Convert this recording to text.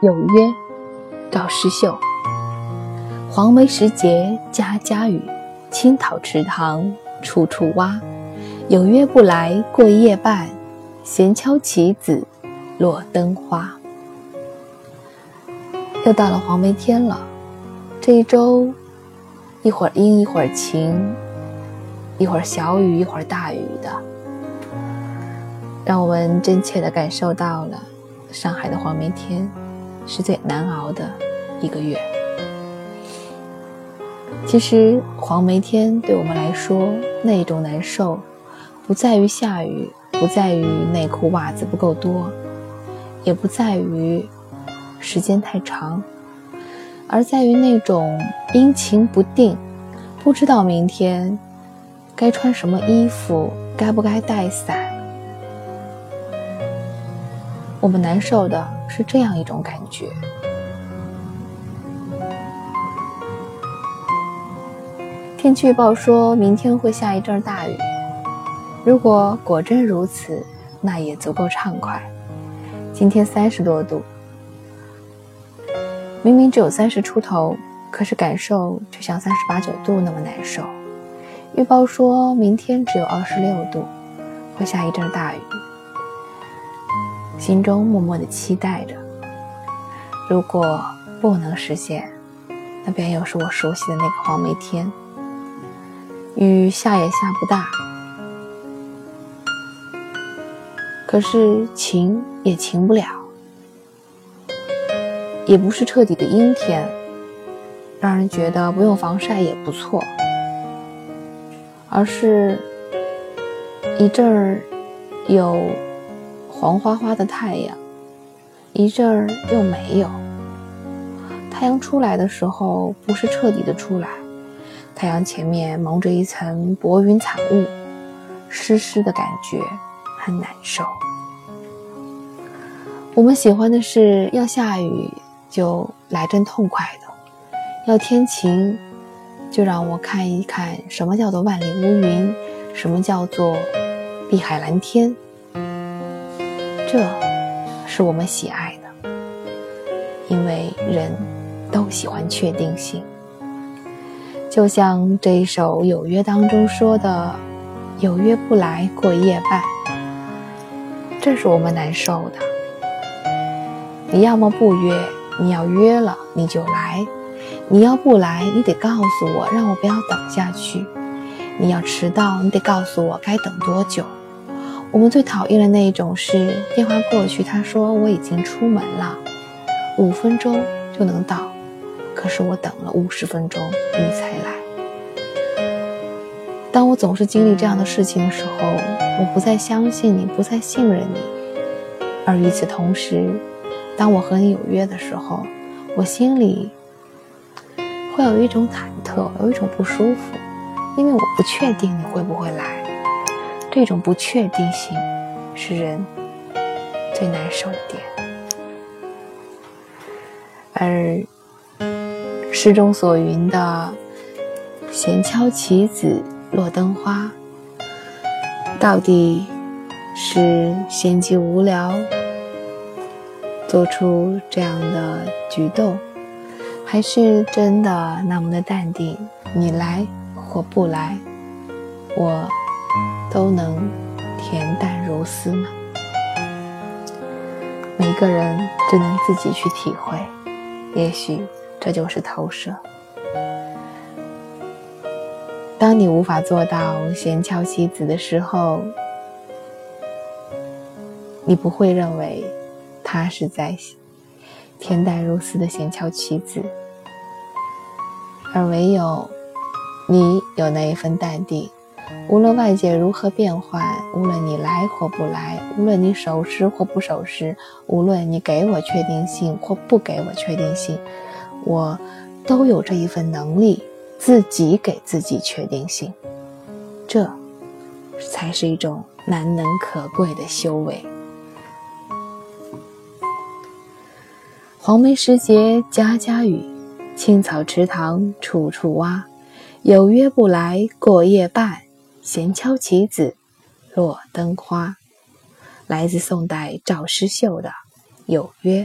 有约，赵师秀。黄梅时节家家雨，青草池塘处处蛙。有约不来过夜半，闲敲棋子落灯花。又到了黄梅天了，这一周，一会儿阴一会儿晴，一会儿小雨一会儿大雨的，让我们真切地感受到了上海的黄梅天是最难熬的一个月。其实黄梅天对我们来说，那种难受，不在于下雨，不在于内裤袜子不够多，也不在于。时间太长，而在于那种阴晴不定，不知道明天该穿什么衣服，该不该带伞。我们难受的是这样一种感觉。天气预报说明天会下一阵大雨，如果果真如此，那也足够畅快。今天三十多度。明明只有三十出头，可是感受却像三十八九度那么难受。预报说明天只有二十六度，会下一阵大雨，心中默默的期待着。如果不能实现，那便又是我熟悉的那个黄梅天，雨下也下不大，可是晴也晴不了。也不是彻底的阴天，让人觉得不用防晒也不错，而是一阵儿有黄花花的太阳，一阵儿又没有。太阳出来的时候不是彻底的出来，太阳前面蒙着一层薄云惨雾，湿湿的感觉很难受。我们喜欢的是要下雨。就来阵痛快的，要天晴，就让我看一看什么叫做万里无云，什么叫做碧海蓝天。这是我们喜爱的，因为人都喜欢确定性。就像这一首《有约》当中说的：“有约不来过夜半。”这是我们难受的。你要么不约。你要约了，你就来；你要不来，你得告诉我，让我不要等下去。你要迟到，你得告诉我该等多久。我们最讨厌的那一种是电话过去，他说我已经出门了，五分钟就能到，可是我等了五十分钟你才来。当我总是经历这样的事情的时候，我不再相信你，不再信任你，而与此同时。当我和你有约的时候，我心里会有一种忐忑，有一种不舒服，因为我不确定你会不会来。这种不确定性是人最难受的点。而诗中所云的“闲敲棋子落灯花”，到底是闲极无聊？做出这样的举动，还是真的那么的淡定？你来或不来，我都能恬淡如斯呢？每个人只能自己去体会，也许这就是投射。当你无法做到闲敲棋子的时候，你不会认为。他是在恬淡如斯的闲敲棋子，而唯有你有那一份淡定，无论外界如何变换，无论你来或不来，无论你守时或不守时，无论你给我确定性或不给我确定性，我都有这一份能力，自己给自己确定性，这才是一种难能可贵的修为。黄梅时节家家雨，青草池塘处处蛙。有约不来过夜半，闲敲棋子落灯花。来自宋代赵师秀的《有约》。